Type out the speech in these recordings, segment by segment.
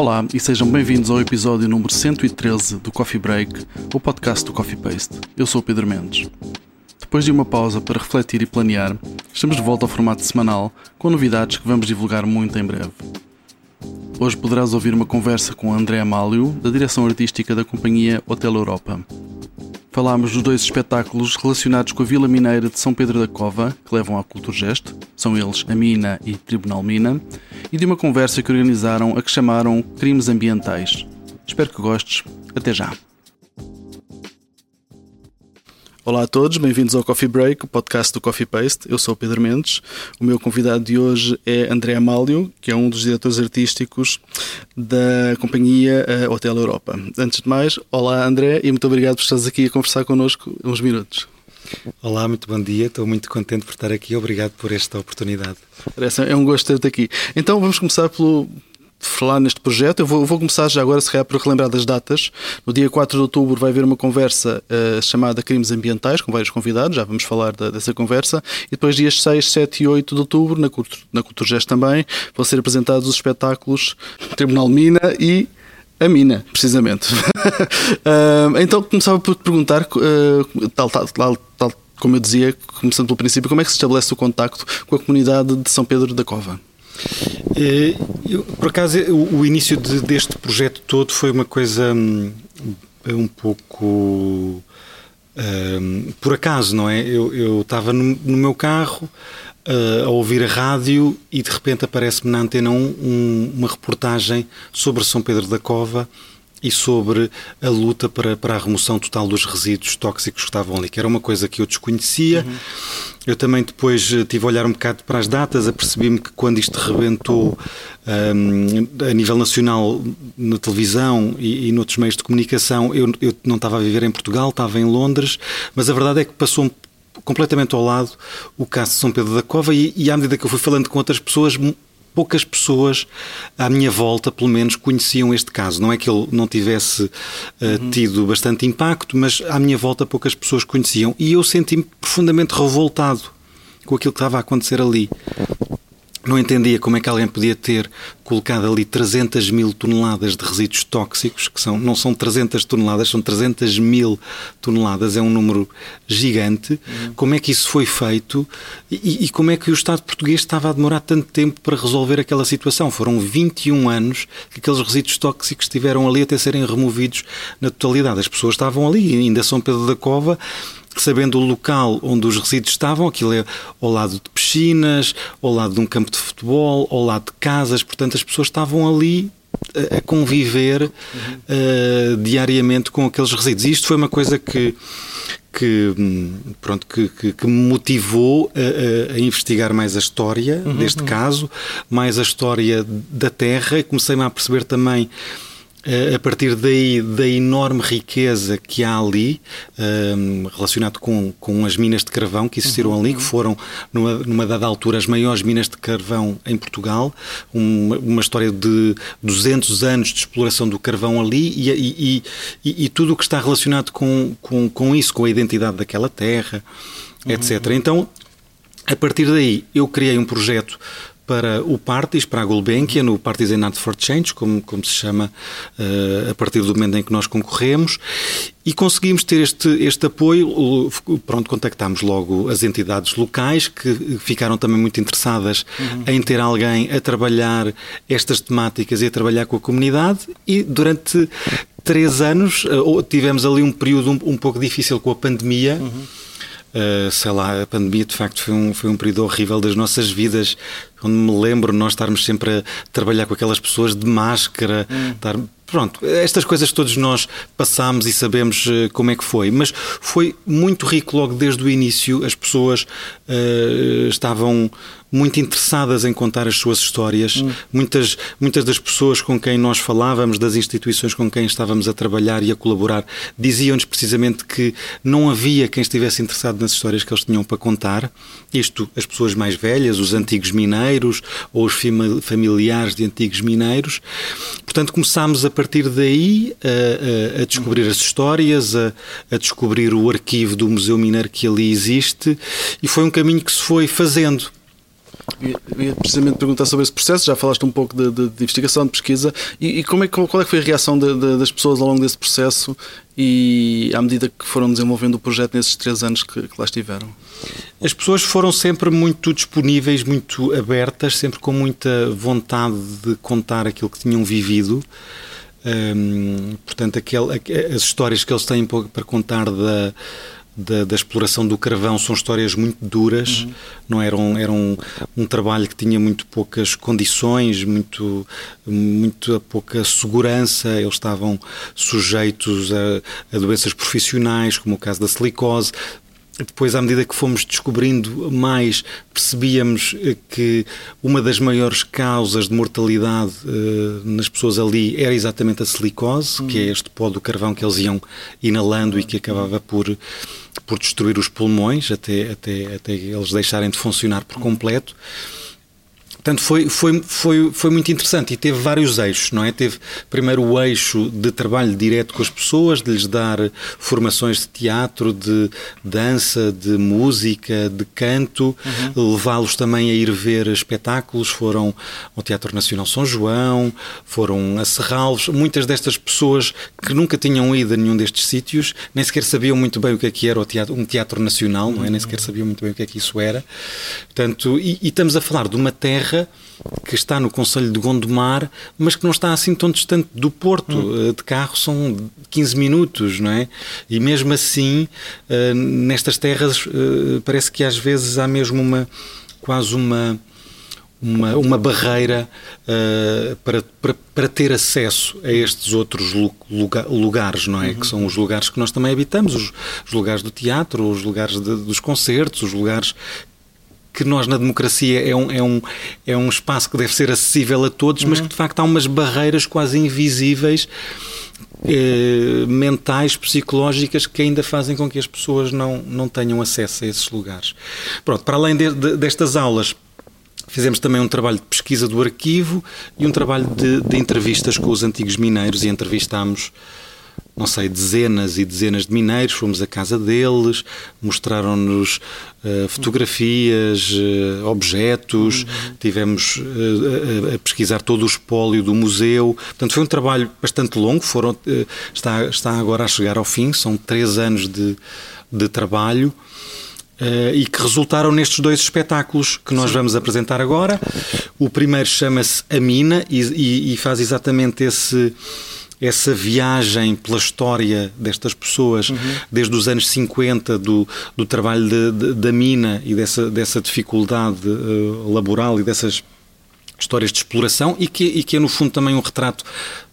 Olá e sejam bem-vindos ao episódio número 113 do Coffee Break, o podcast do Coffee Paste. Eu sou o Pedro Mendes. Depois de uma pausa para refletir e planear, estamos de volta ao formato semanal com novidades que vamos divulgar muito em breve. Hoje poderás ouvir uma conversa com André Amálio, da direção artística da companhia Hotel Europa. Falámos dos dois espetáculos relacionados com a Vila Mineira de São Pedro da Cova, que levam à Culturgest, são eles a Mina e Tribunal Mina, e de uma conversa que organizaram a que chamaram Crimes Ambientais. Espero que gostes. Até já! Olá a todos, bem-vindos ao Coffee Break, o podcast do Coffee Paste. Eu sou o Pedro Mendes. O meu convidado de hoje é André Amálio, que é um dos diretores artísticos da companhia eh, Hotel Europa. Antes de mais, olá André e muito obrigado por estares aqui a conversar connosco uns minutos. Olá, muito bom dia. Estou muito contente por estar aqui. Obrigado por esta oportunidade. É um gosto ter-te aqui. Então vamos começar pelo, falar neste projeto. Eu vou, vou, começar já agora, se calhar, por relembrar das datas. No dia 4 de outubro vai haver uma conversa uh, chamada Crimes Ambientais, com vários convidados, já vamos falar da, dessa conversa. E depois, dias 6, 7 e 8 de outubro, na, Cultura, na Culturgest também, vão ser apresentados os espetáculos Tribunal Mina e a mina, precisamente. uh, então começava por te perguntar, uh, tal, tal, tal, tal, como eu dizia, começando pelo princípio, como é que se estabelece o contacto com a comunidade de São Pedro da Cova? Eh, eu, por acaso, o, início de, deste projeto todo foi uma coisa um, um pouco. Um, por acaso, não é? Eu, eu estava no, no, meu carro uh, a ouvir a rádio e de repente aparece-me na antena 1 um, uma reportagem sobre São Pedro da Cova e sobre a luta para, para a remoção total dos resíduos tóxicos que estavam ali, que era uma coisa que eu desconhecia. Uhum. Eu também depois eh, tive a olhar um bocado para as datas, apercebi-me que quando isto rebentou um, a nível nacional na televisão e, e noutros meios de comunicação, eu, eu não estava a viver em Portugal, estava em Londres, mas a verdade é que passou completamente ao lado o caso de São Pedro da Cova e, e à medida que eu fui falando com outras pessoas, poucas pessoas à minha volta, pelo menos, conheciam este caso. Não é que ele não tivesse uh, uhum. tido bastante impacto, mas à minha volta poucas pessoas conheciam. E eu senti-me profundamente revoltado com aquilo que estava a acontecer ali não entendia como é que alguém podia ter colocado ali 300 mil toneladas de resíduos tóxicos, que são, não são 300 toneladas, são 300 mil toneladas, é um número gigante. Uhum. Como é que isso foi feito e, e, como é que o Estado português estava a demorar tanto tempo para resolver aquela situação? Foram 21 anos que aqueles resíduos tóxicos estiveram ali até serem removidos na totalidade. As pessoas estavam ali, ainda São Pedro da Cova sabendo o local onde os resíduos estavam, aquilo é ao lado de piscinas, ao lado de um campo de futebol, ao lado de casas, portanto as pessoas estavam ali a conviver uhum. uh, diariamente com aqueles resíduos. E isto foi uma coisa que que pronto que, que, que me motivou a, a, investigar mais a história uhum, deste caso, mais a história da Terra. Comecei-me a perceber também a partir daí da enorme riqueza que há ali, um, relacionado com, com as minas de carvão que existiram uhum. ali, que foram, numa, numa dada altura, as maiores minas de carvão em Portugal, uma, uma história de 200 anos de exploração do carvão ali e, e, e, e tudo o que está relacionado com, com, com isso, com a identidade daquela terra, uhum. etc. Então, a partir daí, eu criei um projeto para o Partis, para a Gulbenkian, no Partisan Art for Change, como, como se chama uh, a partir do momento em que nós concorremos, e conseguimos ter este, este apoio. Pronto, contactámos logo as entidades locais que ficaram também muito interessadas uhum. em ter alguém a trabalhar estas temáticas e a trabalhar com a comunidade, e durante três anos uh, tivemos ali um período um, um pouco difícil com a pandemia. Uhum Uh, sei lá, a pandemia de facto foi um, foi um período horrível das nossas vidas, onde me lembro nós estarmos sempre a trabalhar com aquelas pessoas de máscara, hum. estar, pronto, estas coisas todos nós passamos e sabemos uh, como é que foi, mas foi muito rico logo desde o início, as pessoas uh, estavam muito interessadas em contar as suas histórias. Hum. Muitas, muitas das pessoas com quem nós falávamos, das instituições com quem estávamos a trabalhar e a colaborar, diziam-nos precisamente que não havia quem estivesse interessado nas histórias que eles tinham para contar. Isto, as pessoas mais velhas, os antigos mineiros ou os familiares de antigos mineiros. Portanto, começámos a partir daí a, a, a descobrir as histórias, a, a descobrir o arquivo do Museu Mineiro que ali existe e foi um caminho que se foi fazendo Eu ia precisamente perguntar sobre esse processo, já falaste um pouco de, de, de investigação, de pesquisa, e, e, como é, qual é que foi a reação de, das pessoas ao longo desse processo e à medida que foram desenvolvendo o projeto nesses três anos que, que lá estiveram? As pessoas foram sempre muito disponíveis, muito abertas, sempre com muita vontade de contar aquilo que tinham vivido. Hum, portanto, aquel, as histórias que eles têm para contar da da, da, exploração do carvão. São histórias muito duras, uhum. não era, um, era um, um, trabalho que tinha muito poucas condições, muito, muito pouca segurança, eles estavam sujeitos a, a doenças profissionais, como o caso da silicose, depois, à medida que fomos descobrindo mais, percebíamos eh, que uma das maiores causas de mortalidade uh, nas pessoas ali era exatamente a silicose, uhum. que é este pó do carvão que eles iam inalando uhum. e que acabava por, por destruir os pulmões até, até, até eles deixarem de funcionar por completo. Portanto, foi, foi, foi, foi muito interessante e teve vários eixos, não é? Teve primeiro o eixo de trabalho direto com as pessoas, de lhes dar formações de teatro, de dança, de música, de canto, uhum. levá-los também a ir ver espetáculos. Foram ao Teatro Nacional São João, foram a Serralves. Muitas destas pessoas que nunca tinham ido a nenhum destes sítios, nem sequer sabiam muito bem o que é que era teatro, um teatro nacional, não é? Nem sequer sabiam muito bem o que é que isso era. Portanto, e, e estamos a falar de uma terra terra que está no Conselho de Gondomar, mas que não está assim tão distante do Porto. Hum. De carro são 15 minutos, não é? E mesmo assim, eh, nestas terras, eh, parece que às vezes há mesmo uma quase uma uma, uma barreira para, para, para, ter acesso a estes outros lugar, lugares, não é? Uhum. Que são os lugares que nós também habitamos, os, os lugares do teatro, os lugares de, dos concertos, os lugares que nós na democracia é um, é um, é um espaço que deve ser acessível a todos, uhum. mas que de facto há umas barreiras quase invisíveis. Eh, mentais, psicológicas que ainda fazem com que as pessoas não, não tenham acesso a esses lugares. Pronto, para além de, de, destas aulas, Fizemos também um trabalho de pesquisa do arquivo e um trabalho de, de entrevistas com os antigos mineiros e entrevistámos não sei, dezenas e dezenas de mineiros, fomos à casa deles, mostraram-nos uh, fotografias, uh, objetos, uhum. tivemos uh, a, a, pesquisar todo o espólio do museu. Portanto, foi um trabalho bastante longo, foram, está, está agora a chegar ao fim, são três anos de, de trabalho. Uh, e que resultaram nestes dois espetáculos que nós Sim. vamos apresentar agora. O primeiro chama-se A Mina e, e, e, faz exatamente esse, essa viagem pela história destas pessoas, uhum. desde os anos 50, do, do trabalho de, de, da mina e dessa, dessa dificuldade uh, laboral e dessas histórias de exploração e que, e que é no fundo também um retrato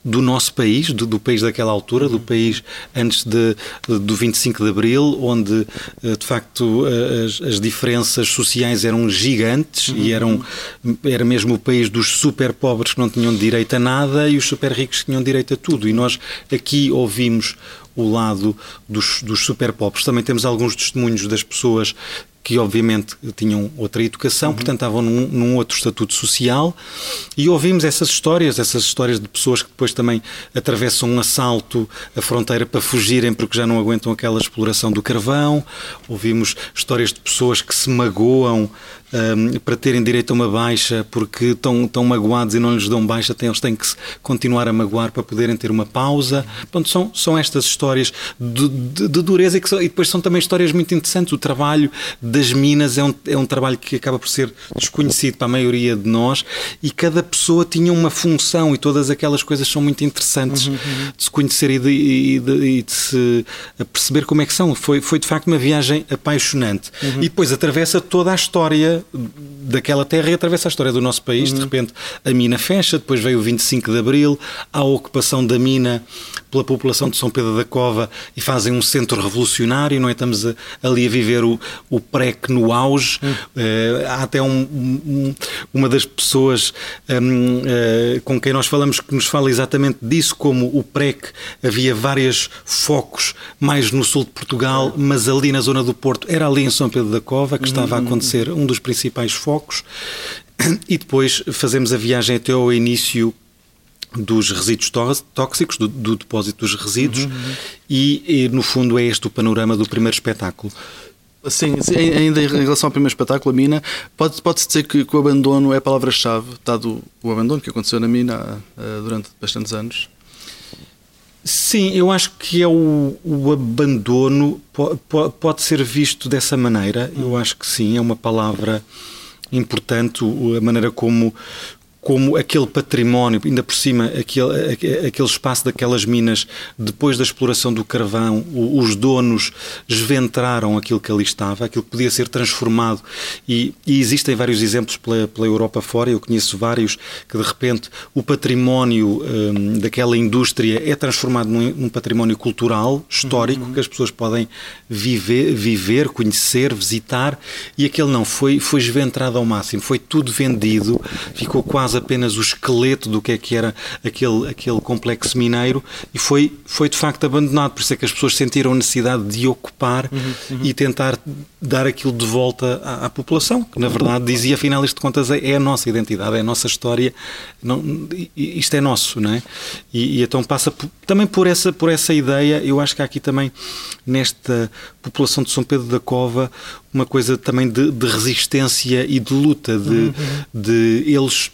do nosso país, do, do país daquela altura, do país antes de, do 25 de Abril, onde eh, de facto eh, as, as diferenças sociais eram gigantes uhum. e eram, era mesmo o país dos super pobres que não tinham direito a nada e os super ricos que tinham direito a tudo. E nós aqui ouvimos o lado dos, dos super pobres. Também temos alguns testemunhos das pessoas que obviamente tinham outra educação, uhum. portanto estavam num, num, outro estatuto social, e ouvimos essas histórias, essas histórias de pessoas que depois também atravessam um assalto à fronteira para fugirem porque já não aguentam aquela exploração do carvão, ouvimos histórias de pessoas que se magoam um, para terem direito a uma baixa porque estão, estão magoados e não lhes dão baixa, eles têm que continuar a magoar para poderem ter uma pausa. Portanto, são, são estas histórias de, de, de dureza e, são, e depois são também histórias muito interessantes. O trabalho das minas é um, é um trabalho que acaba por ser desconhecido para a maioria de nós e cada pessoa tinha uma função e todas aquelas coisas são muito interessantes uhum, uhum. de se conhecer e de, e, de, e de, se perceber como é que são. Foi, foi de facto uma viagem apaixonante. Uhum. E depois atravessa toda a história daquela terra e atravessa a história do nosso país. Uhum. De repente a mina fecha, depois veio o 25 de Abril, há a ocupação da mina pela população de São Pedro da Cova e fazem um centro revolucionário, não é? Estamos a, ali a viver o, o PREC no auge. Uhum. Uh, há até um, um, uma das pessoas um, uh, eh, com quem nós falamos que nos fala exatamente disso, como o PREC havia vários focos mais no sul de Portugal, mas ali na zona do Porto era ali em São Pedro da Cova que uhum. estava a acontecer um dos principais focos e depois fazemos a viagem até ao início dos resíduos tóxicos, do, do depósito dos resíduos, uhum, uhum. E, e, no fundo é este o panorama do primeiro espetáculo. Sim, sim, ainda em relação ao primeiro espetáculo, a mina, pode-se pode dizer que, que, o abandono é a palavra-chave, dado o abandono que aconteceu na mina uh, durante bastantes anos? Sim, eu acho que é o, o abandono pode, pode ser visto dessa maneira. Eu acho que sim, é uma palavra importante, a maneira como, como aquele património, ainda por cima, aquele, aquele espaço daquelas minas, depois da exploração do carvão, os donos esventraram aquilo que ali estava, aquilo que podia ser transformado. E, e existem vários exemplos pela, pela, Europa fora, eu conheço vários, que de repente o património hum, daquela indústria é transformado num, num património cultural, histórico, uhum. que as pessoas podem viver, viver, conhecer, visitar, e aquele não, foi, foi esventrado ao máximo, foi tudo vendido, ficou quase apenas o esqueleto do que é que era aquele, aquele complexo mineiro e foi, foi de facto abandonado. Por isso é que as pessoas sentiram a necessidade de ocupar uhum, uhum. e tentar dar aquilo de volta à, à, população, que na verdade dizia, afinal, isto de contas é, é a nossa identidade, é a nossa história, não, isto é nosso, não é? E, e então passa por, também por essa, por essa ideia, eu acho que há aqui também nesta população de São Pedro da Cova uma coisa também de, de resistência e de luta, de, uhum. de eles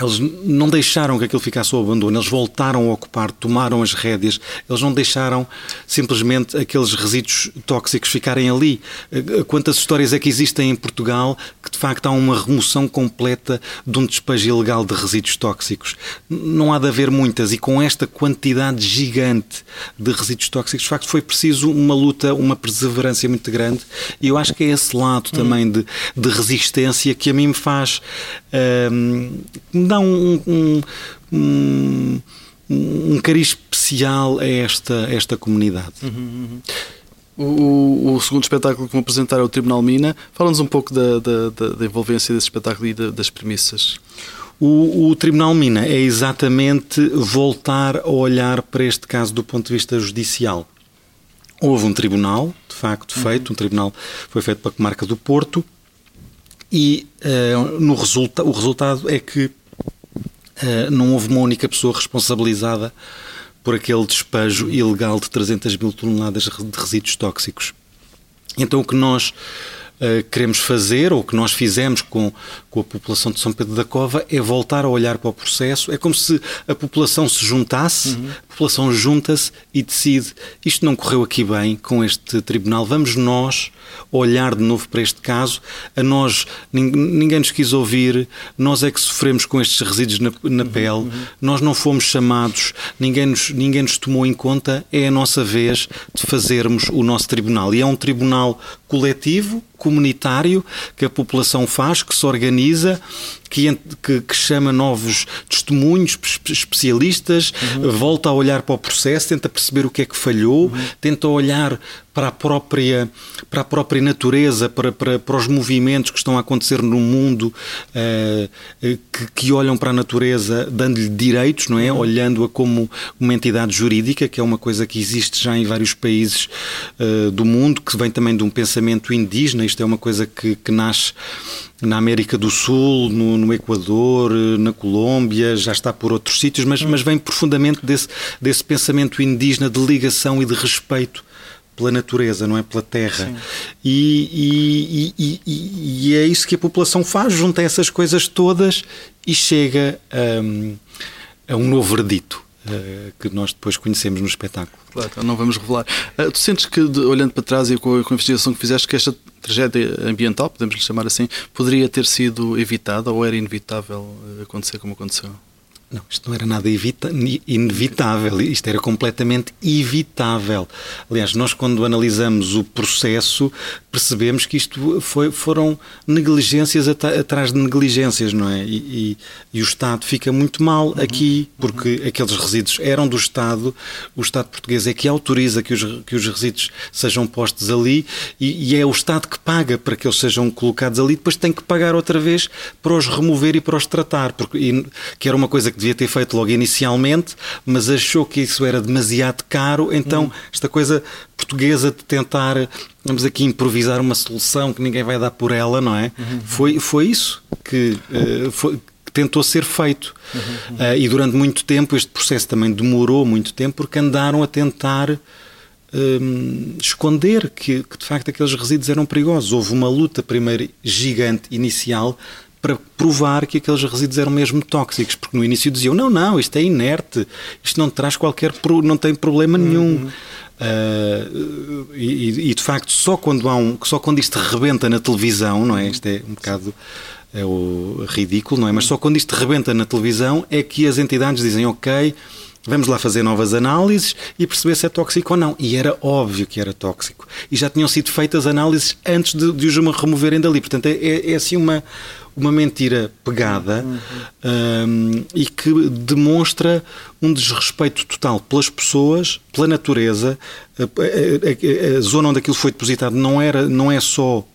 eles não deixaram que aquilo ficasse ao abandono, eles voltaram a ocupar, tomaram as rédeas, eles não deixaram simplesmente aqueles resíduos tóxicos ficarem ali. Eh, quantas histórias é que existem em Portugal que de facto há uma remoção completa de um despejo ilegal de resíduos tóxicos? Não há de haver muitas, e com esta quantidade gigante de resíduos tóxicos, de facto foi preciso uma luta, uma perseverança muito grande, e eu acho que é esse lado também de, de resistência que a mim me faz. Ehm, me dá um, um, um, um cariz especial a esta, a esta comunidade. Uhum, uhum. O, o, segundo espetáculo que vão apresentar é o Tribunal Mina. Fala-nos um pouco da, da, da, envolvência desse espetáculo e da, das premissas. O, o, Tribunal Mina é exatamente voltar a olhar para este caso do ponto de vista judicial. Houve um tribunal, de facto, feito, uhum. um tribunal foi feito pela comarca do Porto, e uh, no resulta o resultado é que não houve uma única pessoa responsabilizada por aquele despejo ilegal de 300 mil toneladas de resíduos tóxicos. Então o que nós uh, queremos fazer, ou o que nós fizemos com, com a população de São Pedro da Cova, é voltar a olhar para o processo. É como se a população se juntasse, uhum. a população junta-se e decide: isto não correu aqui bem com este tribunal, vamos nós olhar de novo para este caso. A nós, ninguém nos quis ouvir, nós é que sofremos com estes resíduos na, na uhum, pele, uhum. nós não fomos chamados, ninguém nos, ninguém nos tomou em conta, é a nossa vez de fazermos o nosso tribunal. E é um tribunal coletivo, comunitário, que a população faz, que se organiza que, que, que chama novos testemunhos, especialistas, uhum. volta a olhar para o processo, tenta perceber o que é que falhou, uhum. tenta olhar para a própria, para a própria natureza, para, para, para os movimentos que estão a acontecer no mundo, uh, que, que, olham para a natureza dando-lhe direitos, não é? Uhum. Olhando-a como uma entidade jurídica, que é uma coisa que existe já em vários países uh, do mundo, que vem também de um pensamento indígena, isto é uma coisa que, que nasce na América do Sul, no, no, Equador, na Colômbia, já está por outros sítios, mas, mas vem profundamente desse, desse pensamento indígena de ligação e de respeito pela natureza, não é? Pela terra. E, e, e, e, é isso que a população faz, junta essas coisas todas e chega a, a um novo verdito. Uh, que nós depois conhecemos no espetáculo. Claro, então não vamos revelar. Uh, tu sentes que, de, olhando para trás e com a, com a, investigação que fizeste, que esta tragédia ambiental, podemos lhe chamar assim, poderia ter sido evitada ou era inevitável eh, acontecer como aconteceu? Não, isto não era nada evita inevitável, isto era completamente evitável. Aliás, nós quando analisamos o processo percebemos que isto foi, foram negligências atrás de negligências, não é? E, e, e, o Estado fica muito mal uhum. aqui, porque uhum. aqueles resíduos eram do Estado, o Estado português é que autoriza que os, que os resíduos sejam postos ali e, e é o Estado que paga para que eles sejam colocados ali, depois tem que pagar outra vez para os remover e para os tratar, porque, que era uma coisa que devia ter feito logo inicialmente, mas achou que isso era demasiado caro, então hum. esta coisa portuguesa de tentar, vamos aqui improvisar uma solução que ninguém vai dar por ela, não é? Uhum. Foi, foi isso que uh, foi, tentou ser feito. Uhum, Uh, e durante muito tempo, este processo também demorou muito tempo, porque andaram a tentar um, esconder que, que, de facto, aqueles resíduos eram perigosos. Houve uma luta, primeiro, gigante, inicial, para provar que aqueles resíduos eram mesmo tóxicos, porque no início diziam: não, não, isto é inerte, isto não traz qualquer. não tem problema nenhum. Uhum. Uh, e, e, de facto, só quando, há um, só quando isto rebenta na televisão, não é? Isto é um bocado é o ridículo, não é? Mas só quando isto rebenta na televisão é que as entidades dizem: ok Vamos lá fazer novas análises e perceber se é tóxico ou não. E era óbvio que era tóxico. E já tinham sido feitas análises antes de, de os removerem dali. Portanto, é, é, é assim uma, uma mentira pegada uhum. um, e que demonstra um desrespeito total pelas pessoas, pela natureza. A, a, a, a zona onde aquilo foi depositado não, era, não é só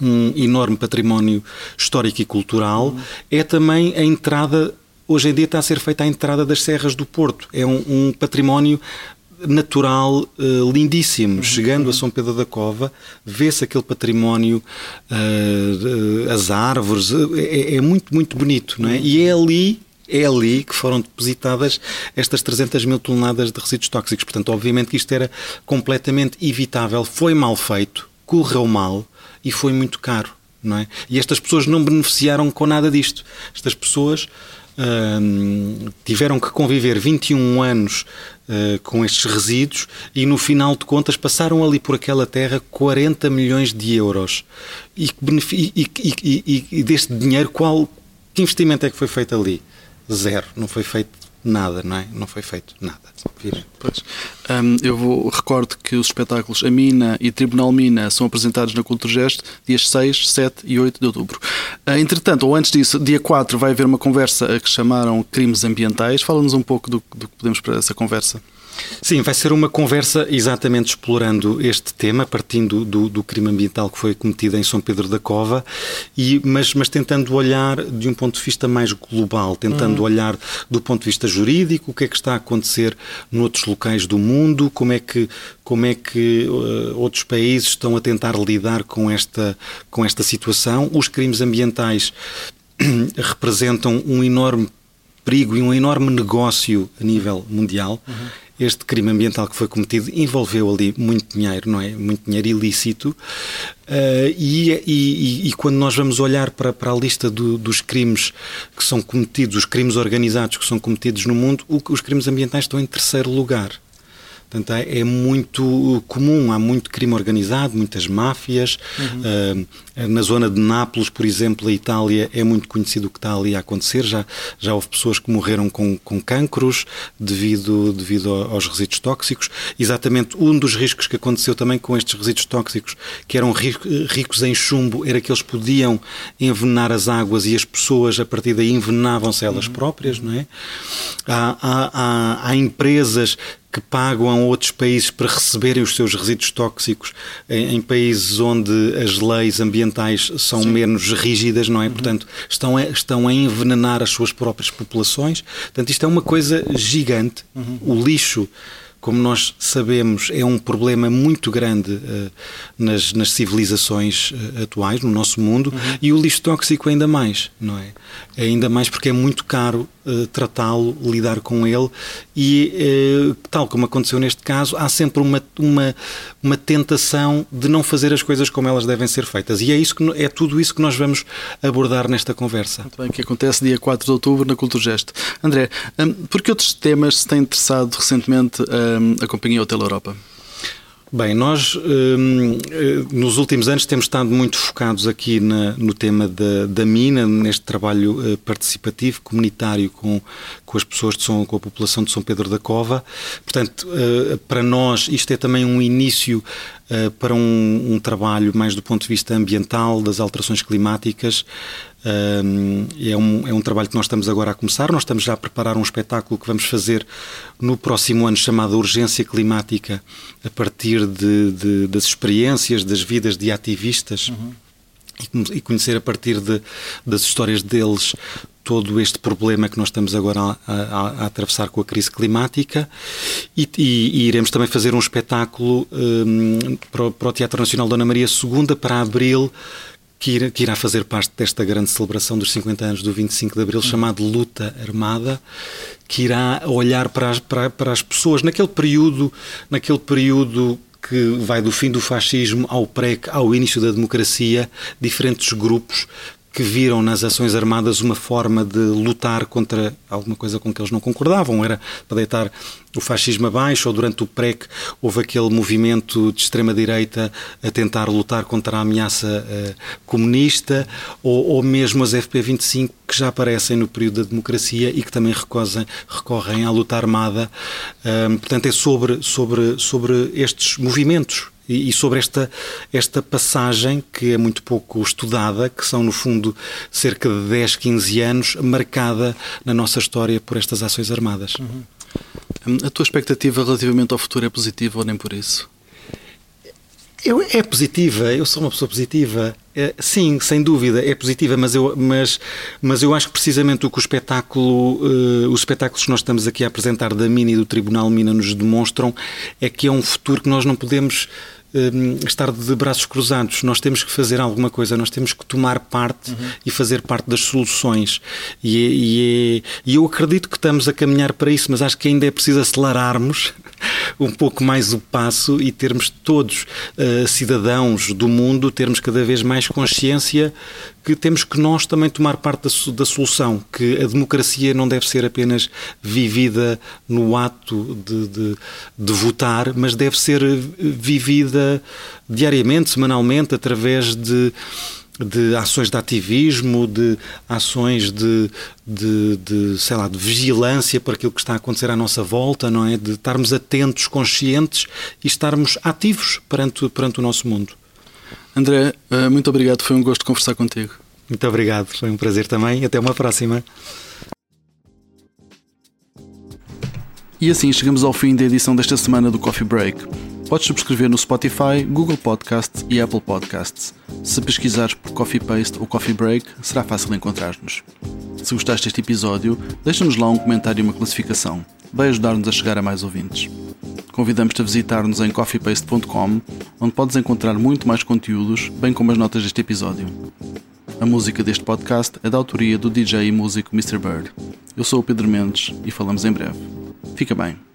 um enorme património histórico e cultural, uhum. é também a entrada hoje em dia está a ser feita à entrada das serras do Porto. É um, um património natural uh, lindíssimo. Uhum. Chegando a São Pedro da Cova, vê-se aquele património, uh, as árvores, é, é, muito, muito bonito, não é? E é ali. É ali que foram depositadas estas 300 mil toneladas de resíduos tóxicos. Portanto, obviamente que isto era completamente evitável. Foi mal feito, correu mal e foi muito caro. Não é? E estas pessoas não beneficiaram com nada disto. Estas pessoas tiveram que conviver 21 anos uh, com estes resíduos e no final de contas passaram ali por aquela terra 40 milhões de euros. E, e, e, e deste dinheiro, qual, que investimento é que foi feito ali? Zero. Não foi feito nada, não é? Não foi feito nada. Pois. Um, eu vou, recordo que os espetáculos A Mina e Tribunal Mina são apresentados na Culturgest dias 6, 7 e 8 de outubro. Uh, entretanto, ou antes disso, dia 4 vai haver uma conversa a que chamaram Crimes Ambientais. Fala-nos um pouco do, do que podemos para essa conversa. Sim, vai ser uma conversa exatamente explorando este tema, partindo do, do, crime ambiental que foi cometido em São Pedro da Cova, e, mas, mas tentando olhar de um ponto de vista mais global, tentando uhum. olhar do ponto de vista jurídico, o que é que está a acontecer noutros locais do mundo, como é que, como é que uh, outros países estão a tentar lidar com esta, com esta situação. Os crimes ambientais representam um enorme perigo e um enorme negócio a nível mundial. Uhum este crime ambiental que foi cometido envolveu ali muito dinheiro, não é? Muito dinheiro ilícito. Uh, e, e, e, quando nós vamos olhar para, para a lista do, dos crimes que são cometidos, os crimes organizados que são cometidos no mundo, o, os crimes ambientais estão em terceiro lugar. Portanto, é, é, muito comum, há muito crime organizado, muitas máfias. Uhum. Uh, na zona de Nápoles, por exemplo, a Itália, é muito conhecido o que está ali a acontecer. Já, já houve pessoas que morreram com, com cancros devido, devido aos resíduos tóxicos. Exatamente um dos riscos que aconteceu também com estes resíduos tóxicos, que eram ricos em chumbo, era que eles podiam envenenar as águas e as pessoas, a partir daí, envenenavam-se elas uhum. próprias, não é? Há, há, há, há empresas que pagam a outros países para receberem os seus resíduos tóxicos em, em países onde as leis ambientais são Sim. menos rígidas, não é? Uhum. Portanto, estão a, estão a envenenar as suas próprias populações. Portanto, isto é uma coisa gigante. Uhum. O lixo como nós sabemos, é um problema muito grande uh, nas, nas, civilizações uh, atuais, no nosso mundo, uhum. e o lixo tóxico ainda mais, não é? Ainda mais porque é muito caro uh, tratá-lo, lidar com ele, e tal como aconteceu neste caso, há sempre uma, uma, uma tentação de não fazer as coisas como elas devem ser feitas. E é, isso que, é tudo isso que nós vamos abordar nesta conversa. Muito bem, que acontece dia 4 de outubro na Culturgesto. André, um, por que outros temas se têm interessado recentemente um, a Companhia Hotel Europa? Bem, nós hum, eh, nos últimos anos temos estado muito focados aqui na, no tema da, da, mina, neste trabalho eh, participativo, comunitário com, com as pessoas de São, com a população de São Pedro da Cova. Portanto, eh, para nós isto é também um início para um, um trabalho mais do ponto de vista ambiental, das alterações climáticas, é, um, é um trabalho que nós estamos agora a começar. Nós estamos já a preparar um espetáculo que vamos fazer no próximo ano chamado Urgência Climática, a partir de, de das experiências, das vidas de ativistas. Uhum. E conhecer a partir de, das histórias deles todo este problema que nós estamos agora a, a, a atravessar com a crise climática e, e, e, iremos também fazer um espetáculo um, para, o, para, o, Teatro Nacional Dona Maria II para abril que irá, que irá fazer parte desta grande celebração dos 50 anos do 25 de Abril, chamado Luta Armada, que irá olhar para as, para, para as pessoas naquele período, naquele período que vai do fim do fascismo ao pré, ao início da democracia, diferentes grupos que viram nas ações armadas uma forma de lutar contra alguma coisa com que eles não concordavam. Era para deitar o fascismo abaixo, ou durante o PREC houve aquele movimento de extrema-direita a tentar lutar contra a ameaça uh, comunista, ou, ou, mesmo as FP25 que já aparecem no período da democracia e que também recorrem, recorrem à luta armada. Um, portanto, é sobre, sobre, sobre estes movimentos e, sobre esta, esta passagem que é muito pouco estudada, que são, no fundo, cerca de 10, 15 anos, marcada na nossa história por estas ações armadas. Uhum. A tua expectativa relativamente ao futuro é positiva ou nem por isso? Eu, é positiva, eu sou uma pessoa positiva. É, sim, sem dúvida, é positiva, mas eu, mas, mas eu acho que precisamente o que o espetáculo, uh, os espetáculos que nós estamos aqui a apresentar da Mina e do Tribunal Mina nos demonstram é que é um futuro que nós não podemos estar de braços cruzados. Nós temos que fazer alguma coisa, nós temos que tomar parte uhum. e fazer parte das soluções. E, é, e, é, e, eu acredito que estamos a caminhar para isso, mas acho que ainda é preciso acelerarmos um pouco mais o passo e termos todos uh, cidadãos do mundo, termos cada vez mais consciência que temos que nós também tomar parte da, da, solução, que a democracia não deve ser apenas vivida no ato de, de, de, votar, mas deve ser vivida diariamente, semanalmente, através de, de ações de ativismo, de ações de, de, de, sei lá, de vigilância para aquilo que está a acontecer à nossa volta, não é? De estarmos atentos, conscientes e estarmos ativos perante, perante o nosso mundo. André, eh, muito obrigado, foi um gosto conversar contigo. Muito obrigado, foi um prazer também. Até uma próxima. E assim chegamos ao fim da edição desta semana do Coffee Break. Podes subscrever no Spotify, Google Podcasts e Apple Podcasts. Se pesquisares Coffee Paste ou Coffee Break, será fácil encontrar-nos. Se gostaste deste episódio, deixa-nos lá um comentário e uma classificação. Vai ajudar-nos a chegar a mais ouvintes. Convidamos-te a visitar-nos em coffeepaste.com, onde podes encontrar muito mais conteúdos, bem como as notas deste episódio. A música deste podcast é da autoria do DJ e músico Mr. Bird. Eu sou o Pedro Mendes e falamos em breve. Fica bem.